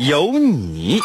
有你。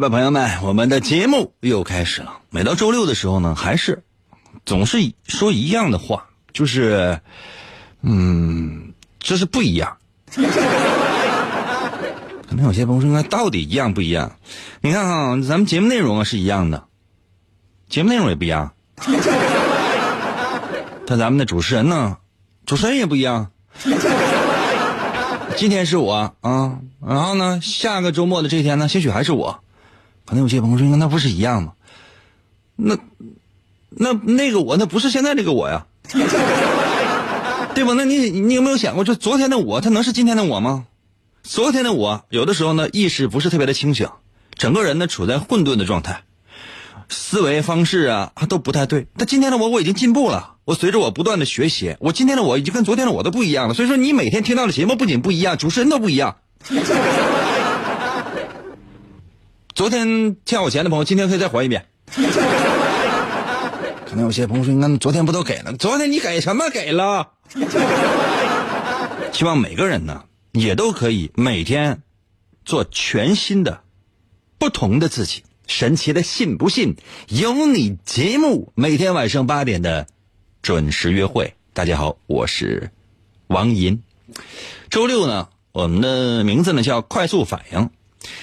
吧，朋友们，我们的节目又开始了。每到周六的时候呢，还是总是说一样的话，就是，嗯，这是不一样。可能有些朋友说，那到底一样不一样？你看哈，咱们节目内容啊是一样的，节目内容也不一样。但咱们的主持人呢，主持人也不一样。今天是我啊，然后呢，下个周末的这天呢，兴许还是我。可能有些朋友说，那不是一样吗？那那那个我，那不是现在这个我呀，对吧？那你你有没有想过，就昨天的我，他能是今天的我吗？昨天的我，有的时候呢，意识不是特别的清醒，整个人呢处在混沌的状态，思维方式啊都不太对。但今天的我，我已经进步了。我随着我不断的学习，我今天的我已经跟昨天的我都不一样了。所以说，你每天听到的节目不仅不一样，主持人都不一样。昨天欠我钱的朋友，今天可以再还一遍。可能有些朋友说：“那昨天不都给了？昨天你给什么给了？”希望每个人呢，也都可以每天做全新的、不同的自己。神奇的，信不信？有你节目每天晚上八点的准时约会。大家好，我是王银。周六呢，我们的名字呢叫快速反应。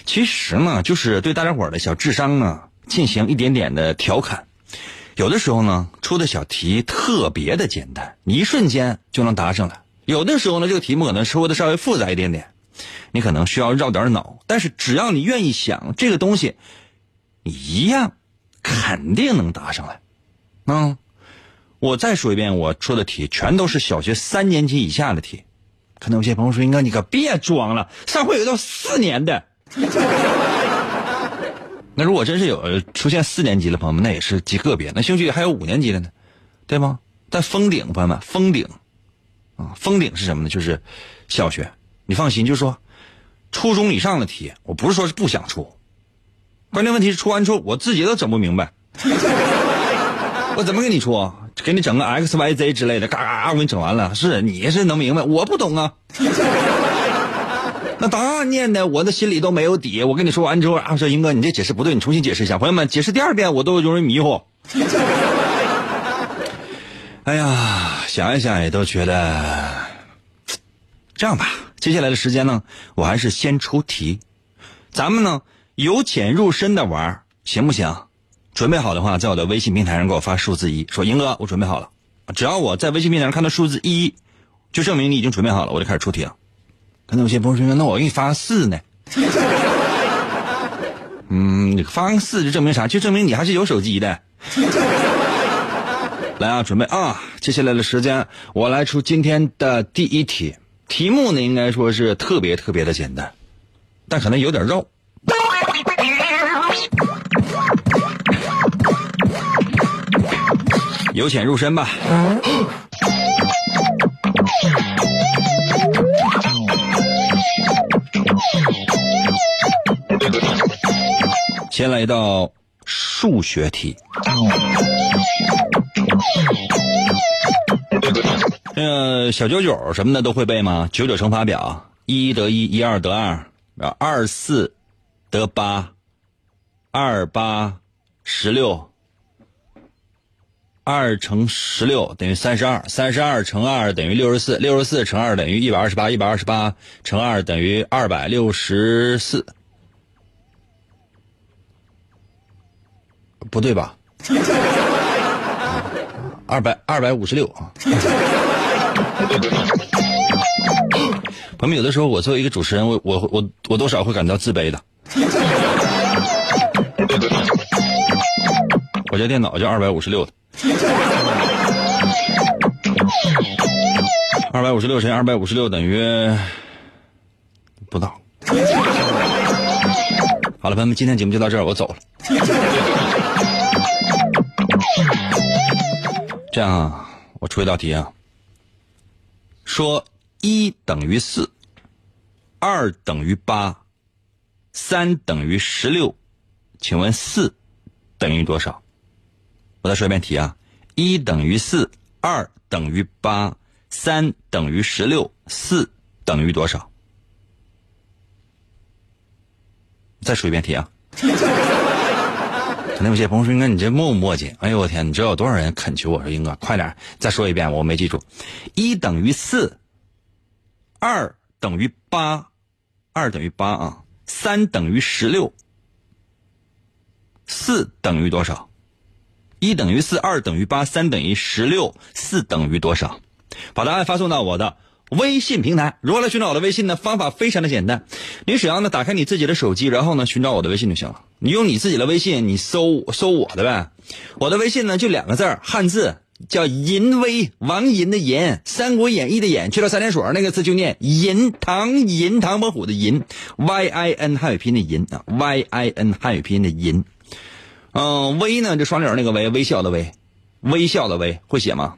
其实呢，就是对大家伙儿的小智商呢进行一点点的调侃。有的时候呢，出的小题特别的简单，你一瞬间就能答上来；有的时候呢，这个题目可能出的稍微复杂一点点，你可能需要绕点脑。但是只要你愿意想，这个东西，你一样肯定能答上来。嗯，我再说一遍，我出的题全都是小学三年级以下的题。可能有些朋友说：“应该你可别装了，上回有道四年的。” 那如果真是有出现四年级的朋友们，那也是极个别。那兴许还有五年级的呢，对吗？但封顶，朋友们，封顶啊，封顶是什么呢？就是小学。你放心，就说初中以上的题，我不是说是不想出，关键问题是出完之后我自己都整不明白，我怎么给你出？给你整个 x y z 之类的，嘎嘎，我给你整完了。是你是能明白，我不懂啊。那答案念的我的心里都没有底。我跟你说完之后啊，说英哥你这解释不对，你重新解释一下。朋友们，解释第二遍我都容易迷糊。哎呀，想一想也都觉得这样吧。接下来的时间呢，我还是先出题，咱们呢由浅入深的玩，行不行？准备好的话，在我的微信平台上给我发数字一，说英哥我准备好了。只要我在微信平台上看到数字一，就证明你已经准备好了，我就开始出题了。可能有些朋友说，那我给你发个四呢？嗯，你发个四就证明啥？就证明你还是有手机的。来啊，准备啊！接下来的时间，我来出今天的第一题。题目呢，应该说是特别特别的简单，但可能有点绕。由浅入深吧。先来一道数学题。那个小九九什么的都会背吗？九九乘法表，一得一，一二得二，二四得八，二八十六。二乘十六等于三十二，三十二乘二等于六十四，六十四乘二等于一百二十八，一百二十八乘二等于二百六十四，不对吧？二百二百五十六啊！朋友们，有的时候我作为一个主持人，我我我我多少会感到自卑的。我家电脑就二百五十六的，二百五十六乘以二百五十六等于不到。好了，朋友们，今天节目就到这儿，我走了。这样啊，我出一道题啊，说一等于四，二等于八，三等于十六，请问四等于多少？我再说一遍题啊，一等于四，二等于八，三等于十六，四等于多少？再说一遍题啊。肯定有些朋友说：“英哥，你这磨不磨叽？”哎呦我天，你知道有多少人恳求我说：“英哥，快点再说一遍，我没记住。一等于四，二等于八，二等于八啊，三等于十六，四等于多少？一等于四，二等于八，三等于十六，四等于多少？把答案发送到我的。微信平台如何来寻找我的微信呢？方法非常的简单，你只要呢打开你自己的手机，然后呢寻找我的微信就行了。你用你自己的微信，你搜搜我的呗。我的微信呢就两个字汉字叫淫威，王淫的淫，《三国演义》的演，去了三点水那个字就念淫，唐银，唐伯虎的淫，Y I N 汉语拼音的淫啊，Y I N 汉语拼音的淫。嗯，微呢就双脸那个微，微笑的微，微笑的微，会写吗？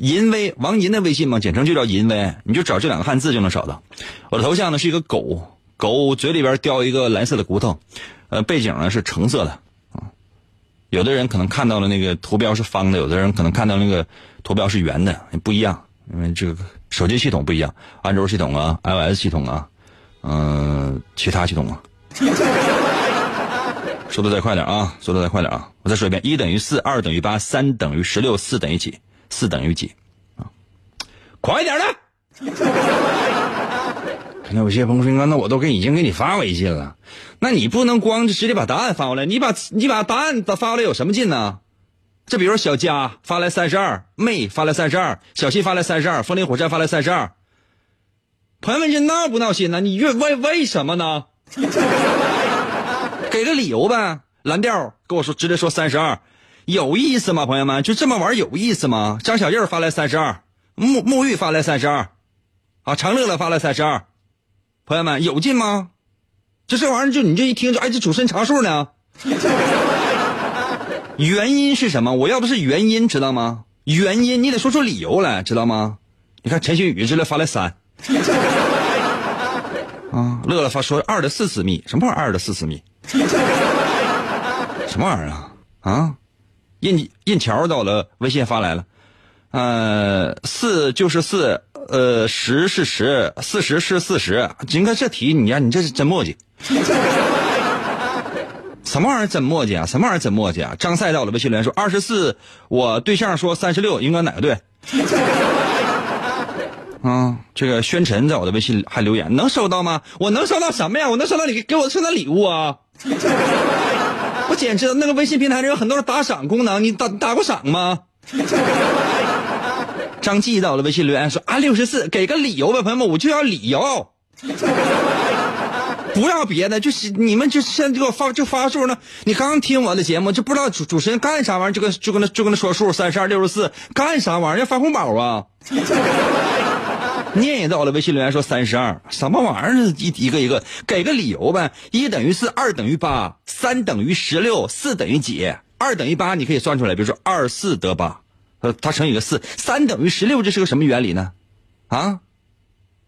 淫威王银的微信嘛，简称就叫淫威，你就找这两个汉字就能找到。我的头像呢是一个狗，狗嘴里边叼一个蓝色的骨头，呃，背景呢是橙色的啊。有的人可能看到了那个图标是方的，有的人可能看到那个图标是圆的，不一样，因为这个手机系统不一样，安卓系统啊，iOS 系统啊，嗯，其他系统啊。说的再快点啊，说的再快点啊！我再说一遍：一等于四，二等于八，三等于十六，四等于几？四等于几？啊，快点的！可能有些朋友说：“那我都给已经给你发微信了，那你不能光直接把答案发过来，你把你把答案发过来有什么劲呢？这比如小佳发来三十二，妹发来三十二，小七发来三十二，风林火山发来三十二。朋友们，这闹不闹心呢？你为为为什么呢？给个理由呗。蓝调跟我说，直接说三十二。有意思吗，朋友们？就这么玩有意思吗？张小燕发来三十二，沐沐浴发来三十二，啊，常乐乐发来三十二，朋友们有劲吗？就这玩意儿，就你这一听就哎，这主持人查数呢？原因是什么？我要不是原因，知道吗？原因你得说出理由来，知道吗？你看陈新宇这来发来三，啊，乐乐发说二的四次幂，什么玩意儿？二的四次幂？什么玩意儿啊？啊？印印条到了，微信发来了，呃，四就是四，呃，十是十，四十是四十。金哥这题，你呀，你这是真磨叽。什么玩意儿真磨叽啊？什么玩意儿真磨叽啊？张赛到了，微信留言说二十四，我对象说三十六，应该哪个对？啊，这个宣晨在我的微信还留言，能收到吗？我能收到什么呀？我能收到你给我送的礼物啊？我简直那个微信平台上有很多人打赏功能，你打打过赏吗？张继到了微信留言说啊六十四，给个理由吧，朋友们，我就要理由，不要别的，就是你们就现在给我发就发数呢。你刚刚听我的节目就不知道主主持人干啥玩意儿，就跟就跟那就跟那说数三十二六十四干啥玩意儿要发红包啊？念也到了微信留言说三十二，什么玩意儿？一一个一个给个理由呗。一等于四，二等于八，三等于十六，四等于几？二等于八，你可以算出来，比如说二四得八，呃，它乘以个四。三等于十六，这是个什么原理呢？啊，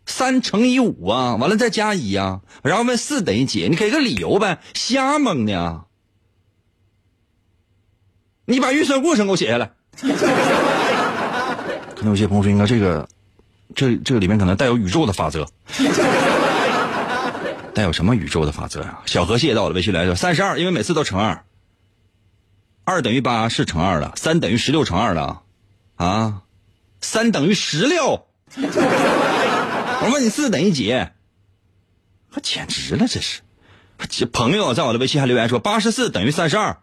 三乘以五啊，完了再加一啊，然后问四等于几？你给个理由呗，瞎蒙呢。你把运算过程给我写下来。可能有些朋友说，应该这个。这这个里面可能带有宇宙的法则，带有什么宇宙的法则呀？小河蟹到了微信来说三十二，因为每次都乘二，二等于八是乘二了，三等于十六乘二了，啊，三等于十六。我问你四等于几？我简直了，这是。朋友在我的微信还留言说八十四等于三十二。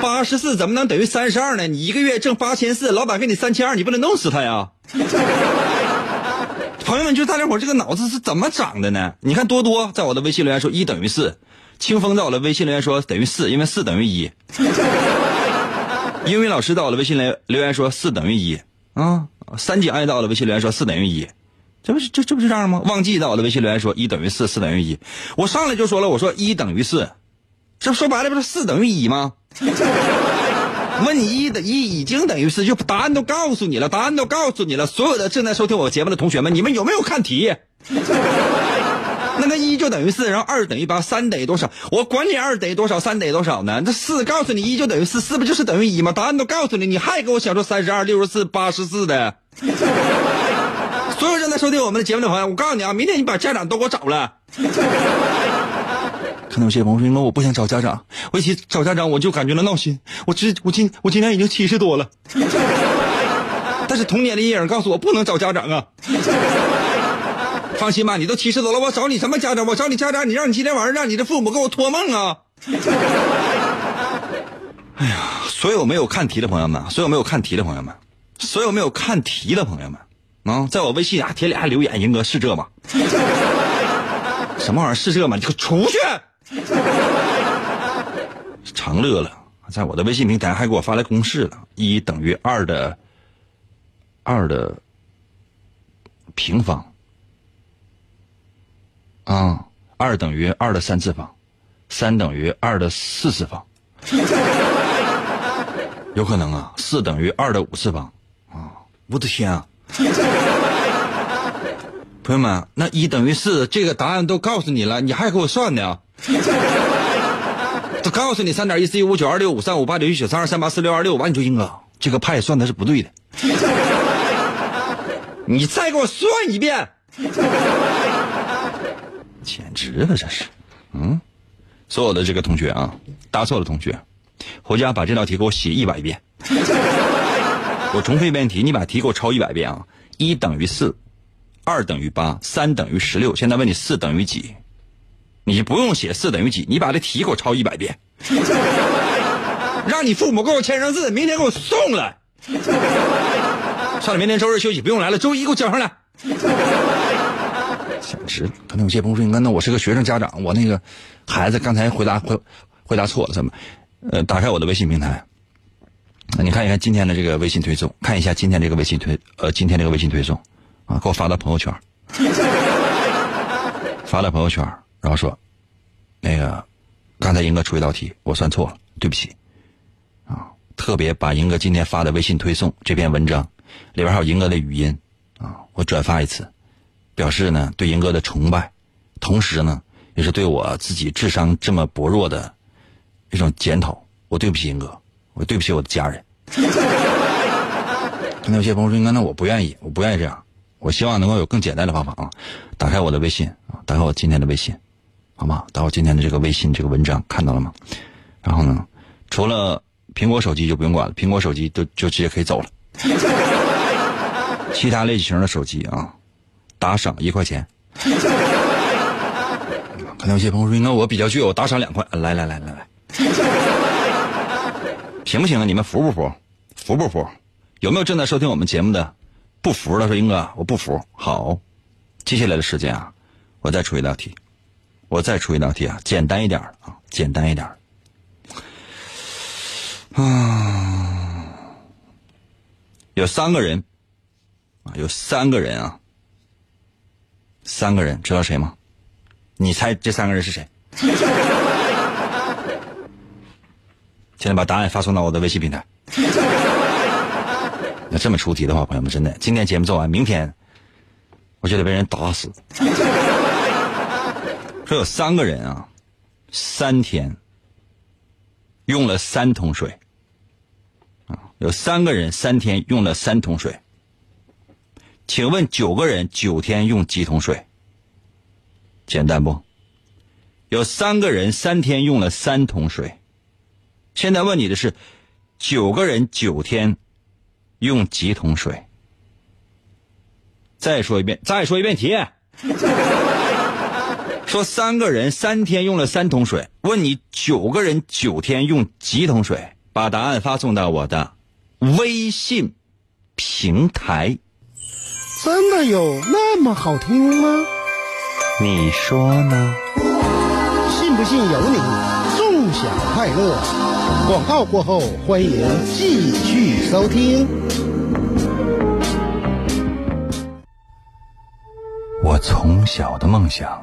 八十四怎么能等于三十二呢？你一个月挣八千四，老板给你三千二，你不能弄死他呀？朋友们，就大家伙这个脑子是怎么长的呢？你看多多在我的微信留言说一等于四，清风在我的微信留言说等于四，因为四等于一。英语老师在我的微信留留言说四等于一啊。三姐爱在我的微信留言说四等于一，这不是这这不是这样吗？忘记在我的微信留言说一等于四，四等于一。我上来就说了，我说一等于四，这说白了不是四等于一吗？问一的一已经等于四，就答案都告诉你了，答案都告诉你了。所有的正在收听我节目的同学们，你们有没有看题？那个一就等于四，然后二等于八，三等于多少？我管你二等于多少，三等于多少呢？这四告诉你一就等于四，四不就是等于一吗？答案都告诉你，你还给我想出三十二、六十四、八十四的？所有正在收听我们的节目的朋友，我告诉你啊，明天你把家长都给我找来。可能有些朋友说：“我不想找家长，我一起找家长我就感觉到闹心。我今我今我今年已经七十多了，但是童年的阴影告诉我不能找家长啊。放心吧，你都七十多了，我找你什么家长？我找你家长，你让你今天晚上让你的父母给我托梦啊！哎呀，所有没有看题的朋友们，所有没有看题的朋友们，所有没有看题的朋友们啊，在我微信啊贴俩留言，英哥是这吗？什么玩意儿是这吗？你给我出去！长乐了，在我的微信平台还给我发来公式了，一等于二的二的平方啊，二等于二的三次方，三等于二的四次方，有可能啊，四等于二的五次方啊！我的天啊！朋友们，那一等于四，这个答案都告诉你了，你还给我算呢？他告诉你三点一四一五九二六五三五八九一九三二三八四六二六，完你就应哥，这个派算的是不对的，你再给我算一遍，简直了，这是，嗯，所有的这个同学啊，答错的同学，回家把这道题给我写一百遍，我重复一遍题，你把题给我抄一百遍啊，一等于四。二等于八，三等于十六。现在问你四等于几？你不用写四等于几，你把这题给我抄一百遍，让你父母给我签上字，明天给我送来。算了，明天周日休息，不用来了。周一给我交上来。简直！可能有些朋友说：“那我是个学生家长，我那个孩子刚才回答回回答错了，怎么？呃，打开我的微信平台，你看一看今天的这个微信推送，看一下今天这个微信推呃今天这个微信推送。”啊，给我发到朋友圈，发到朋友圈，然后说，那个，刚才英哥出一道题，我算错了，对不起，啊，特别把英哥今天发的微信推送这篇文章，里边还有英哥的语音，啊，我转发一次，表示呢对英哥的崇拜，同时呢也是对我自己智商这么薄弱的一种检讨，我对不起英哥，我对不起我的家人。那有些朋友说，英哥，那我不愿意，我不愿意这样。我希望能够有更简单的方法啊！打开我的微信啊，打开我今天的微信，好吗？到我今天的这个微信这个文章看到了吗？然后呢，除了苹果手机就不用管了，苹果手机就就直接可以走了。其他类型的手机啊，打赏一块钱。可能有些朋友说，那我比较倔，我打赏两块。来来来来来，行不行啊？你们服不服？服不服？有没有正在收听我们节目的？不服的，说英哥，我不服。好，接下来的时间啊，我再出一道题，我再出一道题啊，简单一点啊，简单一点啊，有三个人啊，有三个人啊，三个人，知道谁吗？你猜这三个人是谁？现在把答案发送到我的微信平台。那这么出题的话，朋友们，真的，今天节目做完，明天我就得被人打死。说有三个人啊，三天用了三桶水啊，有三个人三天用了三桶水。请问九个人九天用几桶水？简单不？有三个人三天用了三桶水，现在问你的是，九个人九天用几桶水？再说一遍，再说一遍题。说三个人三天用了三桶水，问你九个人九天用几桶水？把答案发送到我的微信平台。真的有那么好听吗？你说呢？信不信由你，纵享快乐。广告过后，欢迎继续收听。我从小的梦想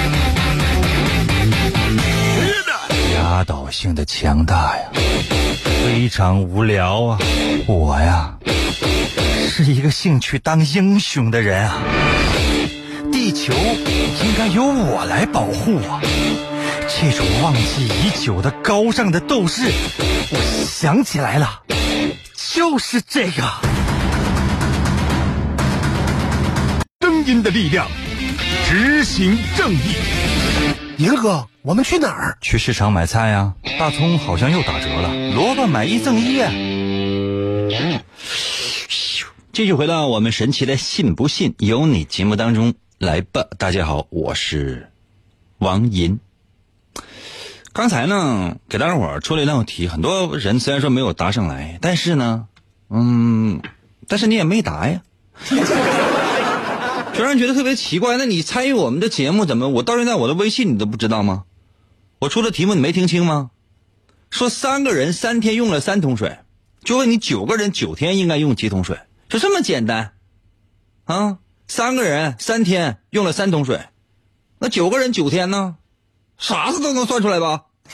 压倒性的强大呀，非常无聊啊！我呀，是一个兴趣当英雄的人啊！地球应该由我来保护啊！这种忘记已久的高尚的斗志，我想起来了，就是这个。声音的力量，执行正义。银哥，我们去哪儿？去市场买菜呀！大葱好像又打折了，萝卜买一赠一啊！继续回到我们神奇的“信不信由你”节目当中来吧。大家好，我是王银。刚才呢，给大家伙儿出了一道题，很多人虽然说没有答上来，但是呢，嗯，但是你也没答呀，就让人觉得特别奇怪。那你参与我们的节目，怎么我到现在我的微信你都不知道吗？我出的题目你没听清吗？说三个人三天用了三桶水，就问你九个人九天应该用几桶水？就这么简单啊？三个人三天用了三桶水，那九个人九天呢？啥子都能算出来吧？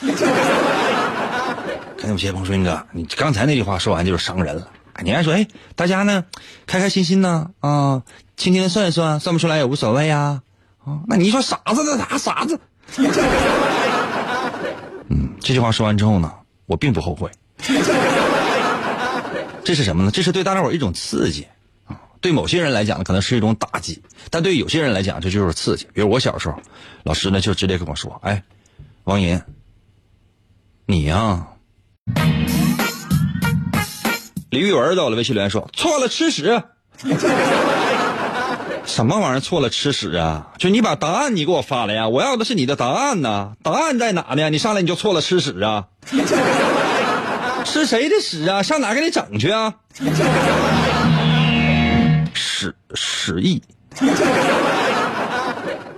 看有些朋友说：“那个，你刚才那句话说完就是伤人了。你还说，哎，大家呢，开开心心呢，啊，轻轻的算一算，算不出来也无所谓呀。啊，那你说傻子那啥傻子？嗯，这句话说完之后呢，我并不后悔。这是什么呢？这是对大家伙一种刺激啊。对某些人来讲呢，可能是一种打击；但对有些人来讲，这就是刺激。比如我小时候，老师呢就直接跟我说：“哎，王银，你呀。”李玉文到了微信留言说：“错了，吃屎。”什么玩意儿错了吃屎啊？就你把答案你给我发来呀！我要的是你的答案呢，答案在哪呢？你上来你就错了吃屎啊？吃谁的屎啊？上哪给你整去啊？屎屎意。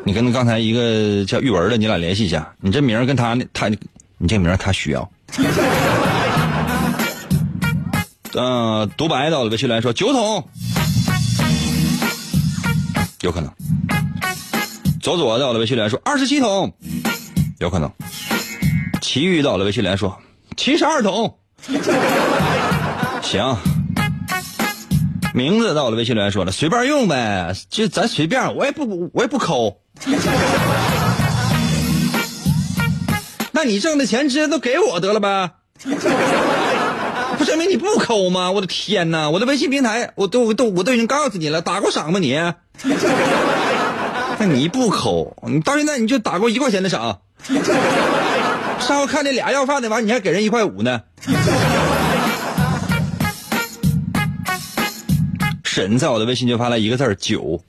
你跟刚才一个叫玉文的，你俩联系一下。你这名跟他他，你这名他需要。嗯，独白到了微信来说九桶，有可能。左左到了微信来说二十七桶，有可能。奇遇到了微信来说七十二桶，行。名字到了微信来说了随便用呗，就咱随便，我也不我也不抠。那你挣的钱直接都给我得了呗。证明你不抠吗？我的天哪！我的微信平台，我都我都我都已经告诉你了，打过赏吗你？那你不抠，你到现在你就打过一块钱的赏。上回看那俩要饭的，完你还给人一块五呢。沈在我的微信就发来一个字儿九，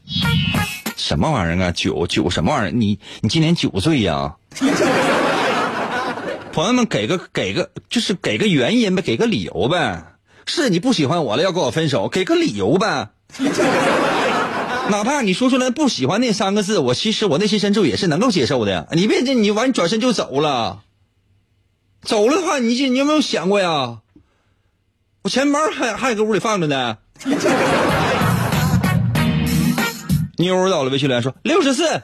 什么玩意儿啊？九九什么玩意儿？你你今年九岁呀？朋友们，给个给个，就是给个原因呗，给个理由呗。是你不喜欢我了，要跟我分手，给个理由呗。哪怕你说出来不喜欢那三个字，我其实我内心深处也是能够接受的。你别这，你完转身就走了，走了的话，你你有没有想过呀？我钱包还还搁屋里放着呢。妞到了，微信留言说六十四。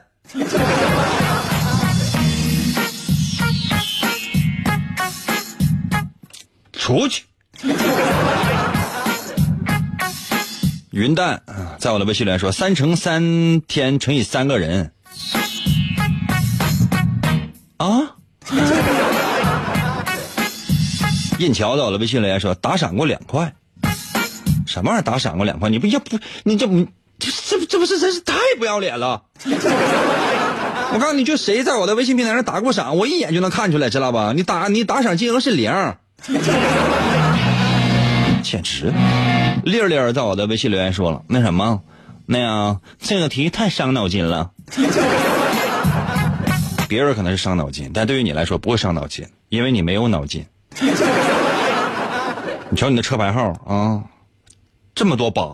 出去。云淡在我的微信里面说三乘三天乘以三个人啊。印桥在我的微信里面说打赏过两块，什么玩意儿打赏过两块？你不要不你这不这这这不是真是太不要脸了！我告诉你，就谁在我的微信平台上打过赏，我一眼就能看出来，知道吧？你打你打赏金额是零，简直！丽儿丽儿在我的微信留言说了，那什么，那样这个题太伤脑筋了。别人可能是伤脑筋，但对于你来说不会伤脑筋，因为你没有脑筋。你瞧你的车牌号啊，这么多八。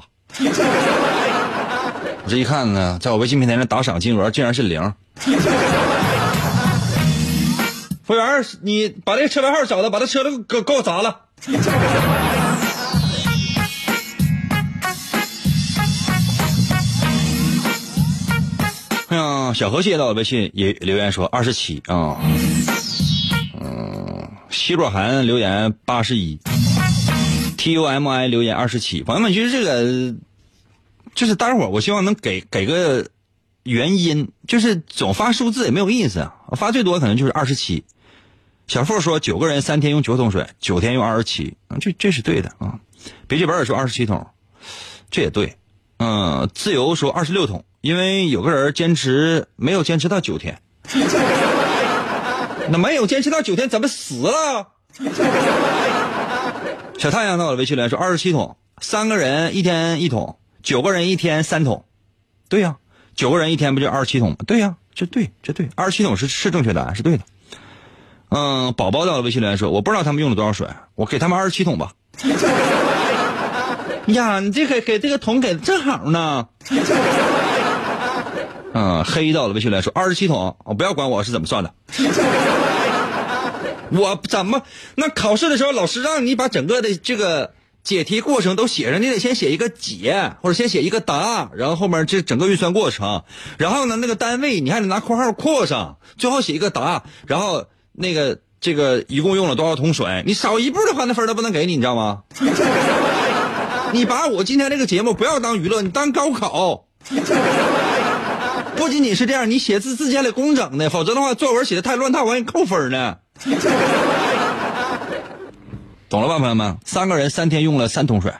我这一看呢，在我微信平台上打赏金额竟然是零。服务员，你把这个车牌号找到，把他车都给给我砸了。哎呀，小河蟹到我微信也留言说二十七啊。嗯，西若涵留言八十一，T U M I 留言二十七。朋友们，其实这个就是待会儿，我希望能给给个原因，就是总发数字也没有意思啊。发最多可能就是二十七。小付说九个人三天用九桶水，九天用二十七，这这是对的啊。笔记本也说二十七桶，这也对。嗯，自由说二十六桶，因为有个人坚持没有坚持到九天。那没有坚持到九天，怎么死了？小太阳到了微信来说二十七桶，三个人一天一桶，九个人一天三桶，对呀，九个人一天不就二十七桶吗？对呀，这对这对，二十七桶是是正确答案，是对的。嗯，宝宝到了微信来说，我不知道他们用了多少水，我给他们二十七桶吧。呀，你这给给这个桶给的正好呢。嗯，黑到了微信来说二十七桶，我不要管我是怎么算的。我怎么？那考试的时候，老师让你把整个的这个解题过程都写上，你得先写一个解，或者先写一个答，然后后面这整个运算过程，然后呢，那个单位你还得拿括号括上，最后写一个答，然后那个这个一共用了多少桶水？你少一步的话，那分都不能给你，你知道吗？你把我今天这个节目不要当娱乐，你当高考。不仅仅是这样，你写字字写得工整的，否则的话作文写的太乱套，我给你扣分呢。懂了吧，朋友们？三个人三天用了三桶水，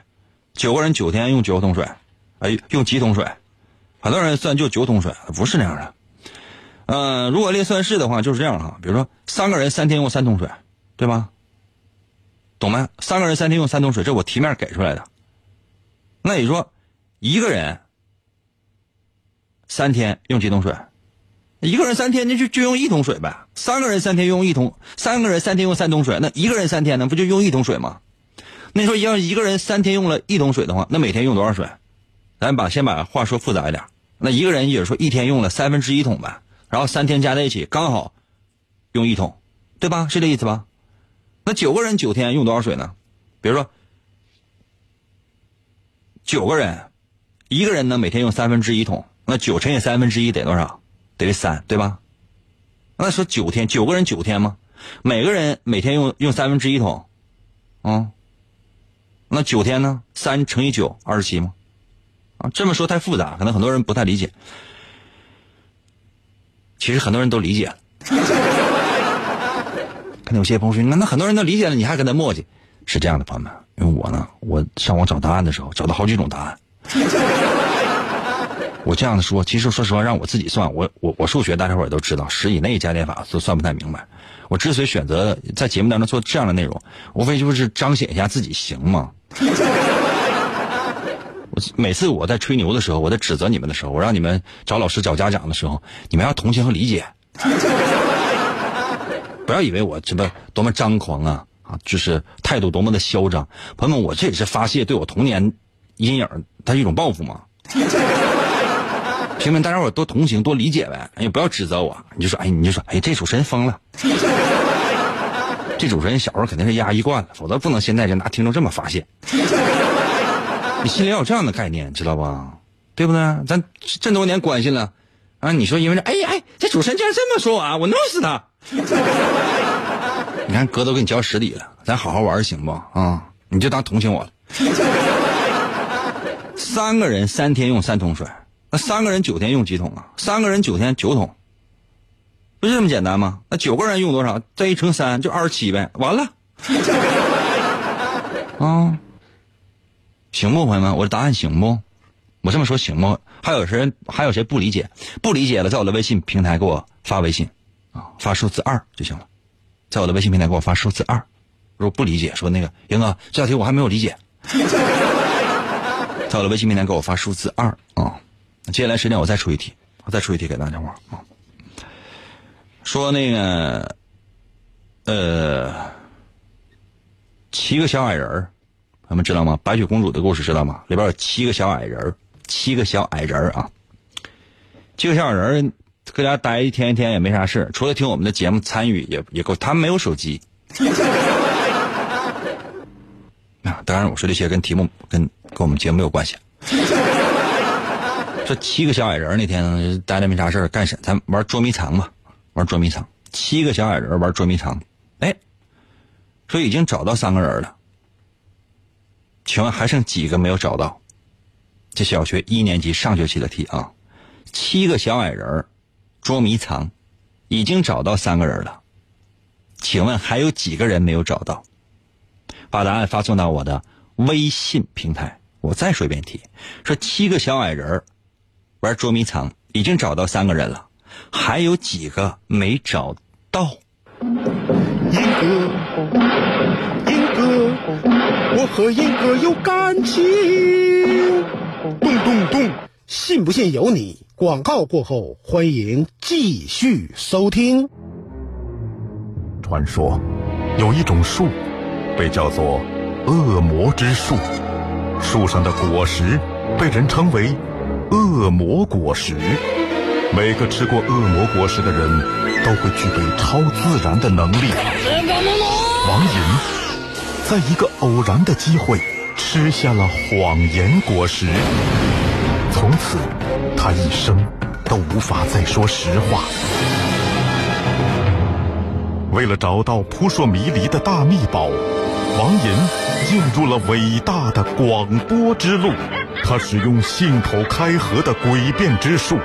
九个人九天用九桶水，哎，用几桶水？很多人算就九桶水，不是那样的。嗯，如果列算式的话，就是这样哈。比如说三个人三天用三桶水，对吧？懂没？三个人三天用三桶水，这我题面给出来的。那你说一个人？三天用几桶水？一个人三天那就就用一桶水呗。三个人三天用一桶，三个人三天用三桶水，那一个人三天呢不就用一桶水吗？那你说要一个人三天用了一桶水的话，那每天用多少水？咱把先把话说复杂一点，那一个人也说一天用了三分之一桶呗，然后三天加在一起刚好用一桶，对吧？是这意思吧？那九个人九天用多少水呢？比如说九个人，一个人呢每天用三分之一桶。那九乘以三分之一得多少？得三，对吧？那说九天，九个人九天吗？每个人每天用用三分之一桶，啊？那九天呢？三乘以九，二十七吗？啊，这么说太复杂，可能很多人不太理解。其实很多人都理解了。可能有些朋友说，那那很多人都理解了，你还跟他磨叽？是这样的，朋友们，因为我呢，我上网找答案的时候，找到好几种答案。我这样的说，其实说实话，让我自己算，我我我数学大家伙也都知道，十以内加减法都算不太明白。我之所以选择在节目当中做这样的内容，无非就是彰显一下自己行吗？我每次我在吹牛的时候，我在指责你们的时候，我让你们找老师找家长的时候，你们要同情和理解，不要以为我什么多么张狂啊啊，就是态度多么的嚣张。朋友们，我这也是发泄对我童年阴影它是一种报复嘛。兄弟们，大家伙多同情，多理解呗，哎，不要指责我。你就说，哎，你就说，哎，这主持人疯了。这主持人小时候肯定是压抑惯了，否则不能现在就拿听众这么发泄。你心里要有这样的概念，知道吧？对不对？咱这么多年关系了，啊，你说因为这，哎哎，这主持人竟然这么说我，啊我弄死他！你看哥都给你教实底了，咱好好玩行不？啊，你就当同情我了。三个人三天用三桶水，那三个人九天用几桶啊？三个人九天九桶，不就这么简单吗？那九个人用多少？再一乘三就二十七呗，完了。啊，行不，朋友们，我的答案行不？我这么说行不？还有谁还有谁不理解？不理解的，在我的微信平台给我发微信，啊，发数字二就行了。在我的微信平台给我发数字二。如果不理解，说那个英哥这道题我还没有理解。在我的微信平台给我发数字二啊。接下来时间我再出一题，我再出一题给大家伙啊。说那个，呃，七个小矮人儿，咱们知道吗？白雪公主的故事知道吗？里边有七个小矮人儿，七个小矮人儿啊。七个小矮人儿搁家待一天一天也没啥事，除了听我们的节目参与也也够。他们没有手机。啊，当然我说这些跟题目跟跟我们节目没有关系。这七个小矮人那天待着没啥事儿干什？咱玩捉迷藏吧，玩捉迷藏。七个小矮人玩捉迷藏，哎，说已经找到三个人了。请问还剩几个没有找到？这小学一年级上学期的题啊，七个小矮人捉迷藏，已经找到三个人了。请问还有几个人没有找到？把答案发送到我的微信平台。我再说一遍题：说七个小矮人玩捉迷藏，已经找到三个人了，还有几个没找到？英哥，英哥，我和英哥有感情。咚咚咚，信不信由你。广告过后，欢迎继续收听。传说有一种树，被叫做恶魔之树，树上的果实被人称为恶魔果实。每个吃过恶魔果实的人都会具备超自然的能力。王银在一个偶然的机会吃下了谎言果实，从此他一生都无法再说实话。为了找到扑朔迷离的大秘宝，王银进入了伟大的广播之路。他使用信口开河的诡辩之术，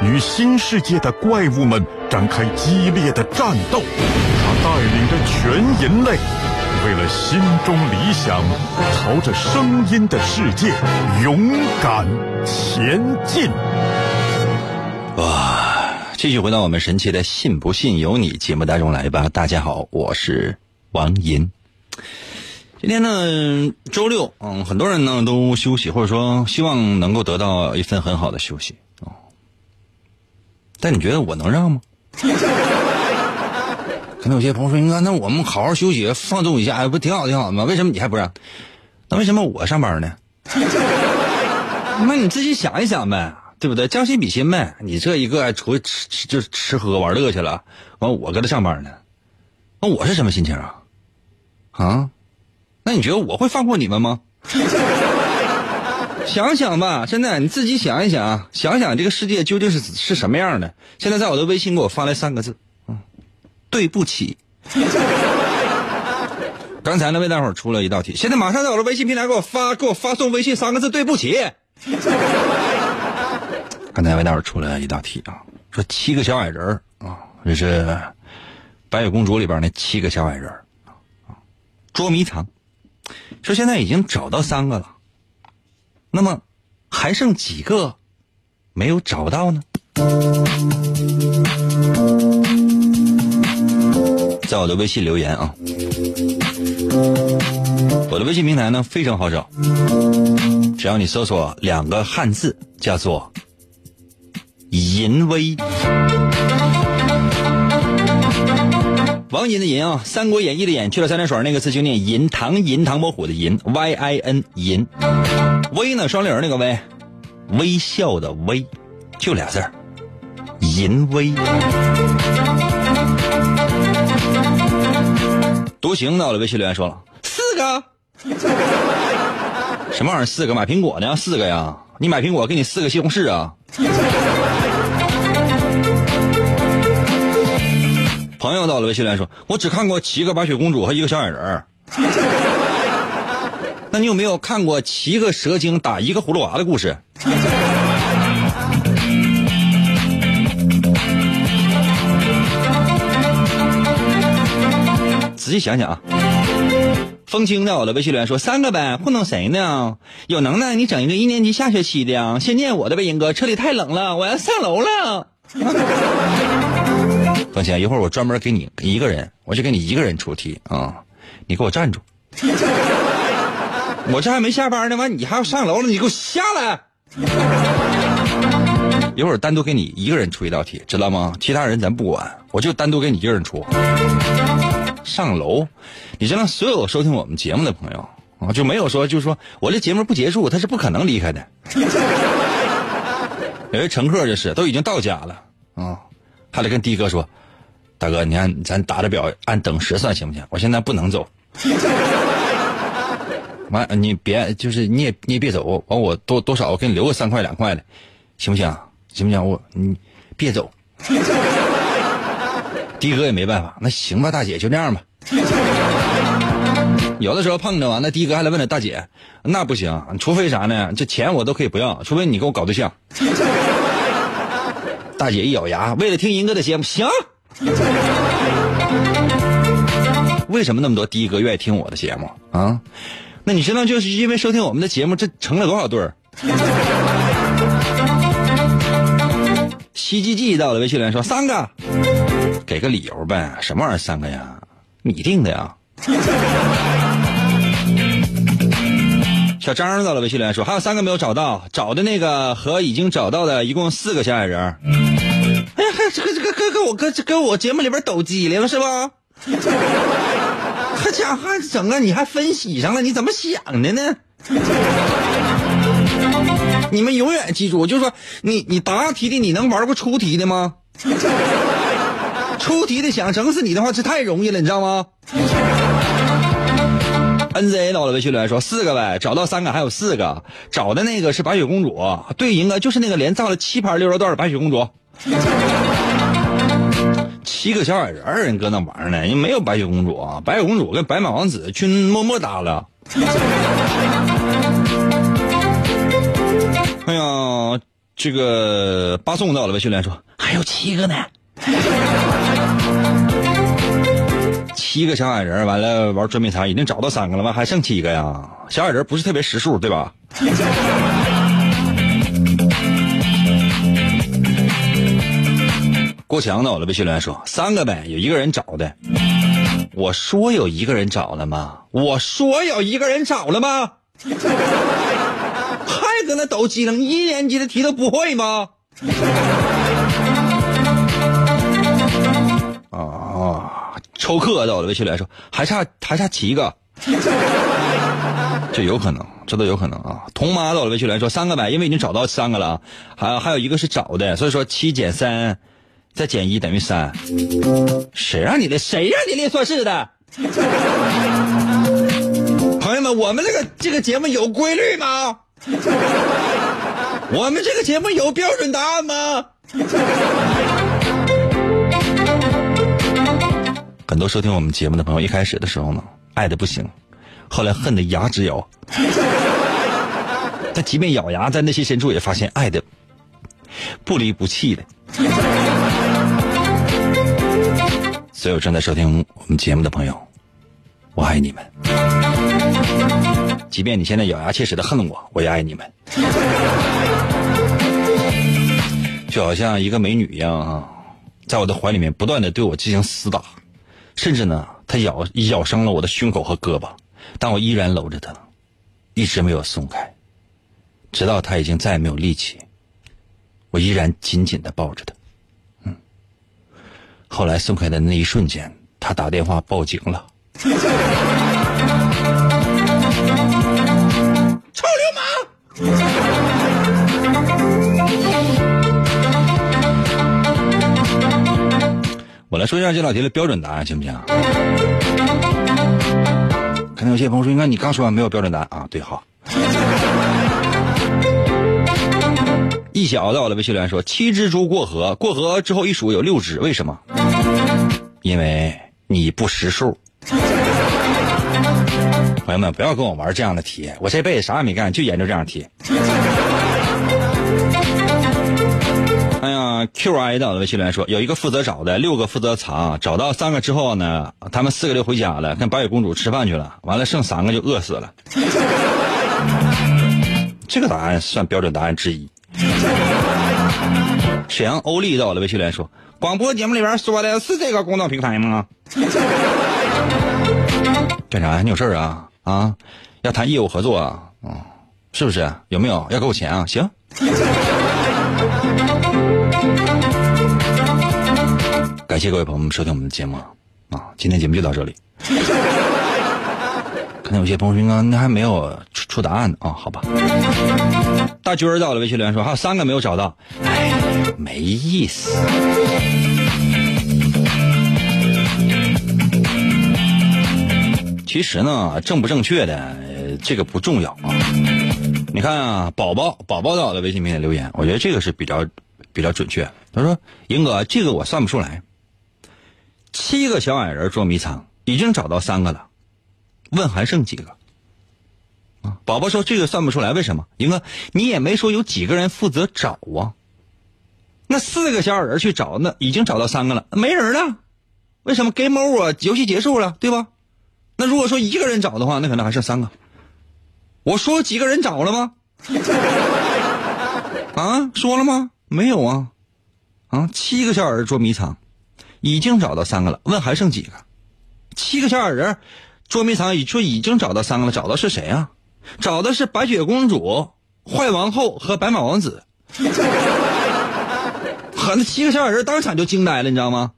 与新世界的怪物们展开激烈的战斗。他带领着全人类，为了心中理想，朝着声音的世界勇敢前进。哇！继续回到我们神奇的“信不信由你”节目当中来吧。大家好，我是王银。今天呢，周六，嗯，很多人呢都休息，或者说希望能够得到一份很好的休息哦。但你觉得我能让吗？可能有些朋友说：“应该那我们好好休息，放纵一下，不挺好挺好的吗？为什么你还不让？那为什么我上班呢？那你自己想一想呗。”对不对？将心比心呗。你这一个出去吃吃就吃喝玩乐去了，完我搁这上班呢，那我是什么心情啊？啊？那你觉得我会放过你们吗？想想吧，真的，你自己想一想，想想这个世界究竟是是什么样的。现在在我的微信给我发来三个字，嗯，对不起。刚才呢为大伙出了一道题，现在马上在我的微信平台给我发给我发送微信三个字，对不起。刚才为大伙出了一道题啊，说七个小矮人啊，这是《白雪公主》里边那七个小矮人啊，捉迷藏。说现在已经找到三个了，那么还剩几个没有找到呢？在我的微信留言啊，我的微信平台呢非常好找，只要你搜索两个汉字，叫做。淫威，王银的银啊，《三国演义》的演去了三点水那个字就念银，唐银唐伯虎的银，Y I N 银，微呢双立人那个微，微笑的微，就俩字儿，淫威。独行到了微信留言说了四个，什么玩意儿四个买苹果呢？四个呀？你买苹果给你四个西红柿啊？朋友到了微信来说：“我只看过七个白雪公主和一个小矮人儿 那你有没有看过七个蛇精打一个葫芦娃的故事？仔细想想啊。风清在我的微信留言说：“三个呗，糊弄谁呢？有能耐你整一个一年级下学期的，先念我的呗，英哥，车里太冷了，我要上楼了。”风清，一会儿我专门给你一个人，我就给你一个人出题啊，你给我站住！我这还没下班呢，完你还要上楼了，你给我下来！一会儿单独给你一个人出一道题，知道吗？其他人咱不管，我就单独给你一个人出。上楼，你知道所有收听我们节目的朋友啊，就没有说就是说我这节目不结束，他是不可能离开的。有些乘客就是都已经到家了啊，还得跟的哥说：“大哥，你看咱打的表按等时算行不行？我现在不能走。完，你别就是你也你也别走，完我多多少我给你留个三块两块的，行不行？行不行？我你别走。”的哥也没办法，那行吧，大姐就这样吧。有的时候碰着完，那的哥还来问他大姐，那不行，除非啥呢？这钱我都可以不要，除非你给我搞对象。大姐一咬牙，为了听英哥的节目，行。为什么那么多的哥愿意听我的节目啊？那你知道就是因为收听我们的节目，这成了多少对儿？西季季到了，微信留言说三个。给个理由呗，什么玩意儿三个呀？你定的呀？小张到了，微信留言说还有三个没有找到，找的那个和已经找到的一共四个小矮人。这个这个跟跟我跟跟我节目里边抖机灵是吧？这家伙整个你还分析上了，你怎么想的呢？你们永远记住，就是说你你答题的你能玩过出题的吗？出题的想整死你的话，这太容易了，你知道吗？NZ 老了微信留言说四个呗，找到三个还有四个，找的那个是白雪公主，对，应该就是那个连造了七盘溜肉段的白雪公主。七个小矮人儿人搁那玩呢，人没有白雪公主啊，白雪公主跟白马王子去么么哒了。哎呀，这个八送到了微信留言说还有七个呢。七个小矮人完了玩捉迷藏，已经找到三个了吗？还剩七个呀？小矮人不是特别识数，对吧？郭强到了，微信留言说三个呗，有一个人找的。我说有一个人找了吗？我说有一个人找了吗？还搁那抖机灵，一年级的题都不会吗？啊！抽课到了，微信来说还差还差七个，这有可能，这都有可能啊。童妈到了，微信来说三个呗，因为已经找到三个了，还还有一个是找的，所以说七减三再减一等于三。谁让你的？谁让你练算式的？朋友们，我们这个这个节目有规律吗？我们这个节目有标准答案吗？很多收听我们节目的朋友，一开始的时候呢，爱的不行，后来恨的牙直咬。但即便咬牙在内心深处，也发现爱的不离不弃的。所有正在收听我们节目的朋友，我爱你们。即便你现在咬牙切齿的恨我，我也爱你们。就好像一个美女一样啊，在我的怀里面不断的对我进行厮打。甚至呢，她咬咬伤了我的胸口和胳膊，但我依然搂着她，一直没有松开，直到她已经再也没有力气，我依然紧紧的抱着她。后来松开的那一瞬间，他打电话报警了。臭流氓！我来说一下这道题的标准答案，行不行？可能有些朋友说，应该你刚说完没有标准答案啊？对，好。一小到了微信留言说：七只猪过河，过河之后一数有六只，为什么？因为你不识数。朋友们不要跟我玩这样的题，我这辈子啥也没干，就研究这样题。哎呀，QI 到的微信留言说，有一个负责找的，六个负责藏，找到三个之后呢，他们四个就回家了，跟白雪公主吃饭去了，完了剩三个就饿死了。这个答案算标准答案之一。沈阳欧丽到了微信留言说，广播节目里边说的是这个公众平台吗？干啥呀？你有事儿啊？啊？要谈业务合作啊？嗯，是不是？有没有？要给我钱啊？行。感谢各位朋友们收听我们的节目啊！今天节目就到这里。可能有些朋友说，那还没有出出答案呢啊？好吧。大军儿到了微信留言说，还有三个没有找到，没意思。其实呢，正不正确的这个不重要啊。你看啊，宝宝宝宝到了微信平台留言，我觉得这个是比较比较准确。他说：“英哥，这个我算不出来。七个小矮人捉迷藏，已经找到三个了，问还剩几个？”啊，宝宝说这个算不出来，为什么？英哥，你也没说有几个人负责找啊？那四个小矮人去找，那已经找到三个了，没人了。为什么？Game over，游戏结束了，对吧？那如果说一个人找的话，那可能还剩三个。我说几个人找了吗？啊，说了吗？没有啊。啊，七个小矮人捉迷藏，已经找到三个了。问还剩几个？七个小矮人捉迷藏，已说已经找到三个了。找的是谁啊？找的是白雪公主、坏王后和白马王子。和那七个小矮人当场就惊呆了，你知道吗？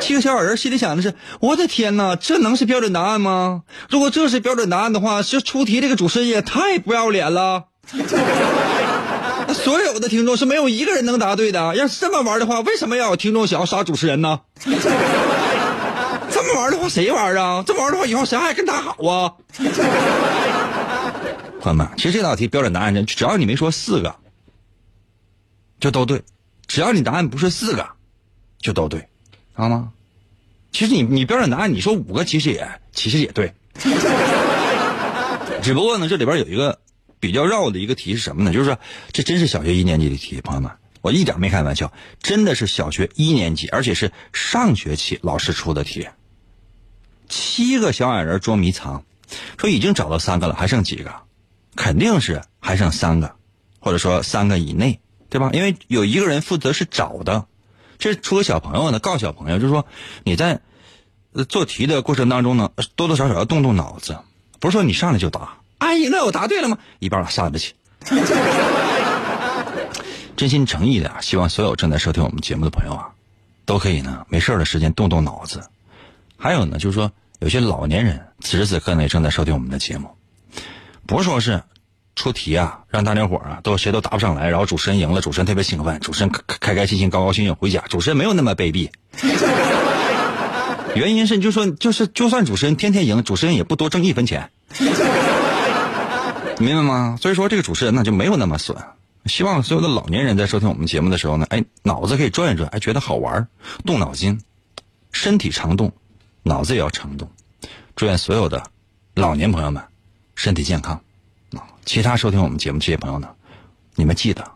七个小矮人心里想的是：我的天哪，这能是标准答案吗？如果这是标准答案的话，这出题这个主持人也太不要脸了。所有的听众是没有一个人能答对的。要是这么玩的话，为什么要有听众想要杀主持人呢？这么玩的话，谁玩啊？这么玩的话，以后谁还跟他好啊？朋友们，其实这道题标准答案，只要你没说四个，就都对；只要你答案不是四个，就都对，知道吗？其实你你标准答案你说五个，其实也其实也对。只不过呢，这里边有一个比较绕的一个题是什么呢？就是，这真是小学一年级的题，朋友们，我一点没开玩笑，真的是小学一年级，而且是上学期老师出的题。七个小矮人捉迷藏，说已经找到三个了，还剩几个？肯定是还剩三个，或者说三个以内，对吧？因为有一个人负责是找的，这出个小朋友呢，告诉小朋友，就是说你在做题的过程当中呢，多多少少要动动脑子，不是说你上来就答。哎，那我答对了吗？一边撒着去。真心诚意的啊，希望所有正在收听我们节目的朋友啊，都可以呢，没事的时间动动脑子。还有呢，就是说有些老年人此时此刻呢，也正在收听我们的节目，不是说是出题啊，让大家伙啊都谁都答不上来，然后主持人赢了，主持人特别兴奋，主持人开开开心心、高高兴兴回家，主持人没有那么卑鄙。原因是，你就说就是就算主持人天天赢，主持人也不多挣一分钱。明白吗？所以说这个主持人呢就没有那么损。希望所有的老年人在收听我们节目的时候呢，哎，脑子可以转一转，哎，觉得好玩，动脑筋，身体常动，脑子也要常动。祝愿所有的老年朋友们身体健康！其他收听我们节目这些朋友呢，你们记得，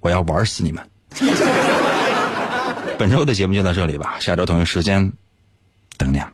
我要玩死你们。本周的节目就到这里吧，下周同一时间等你啊。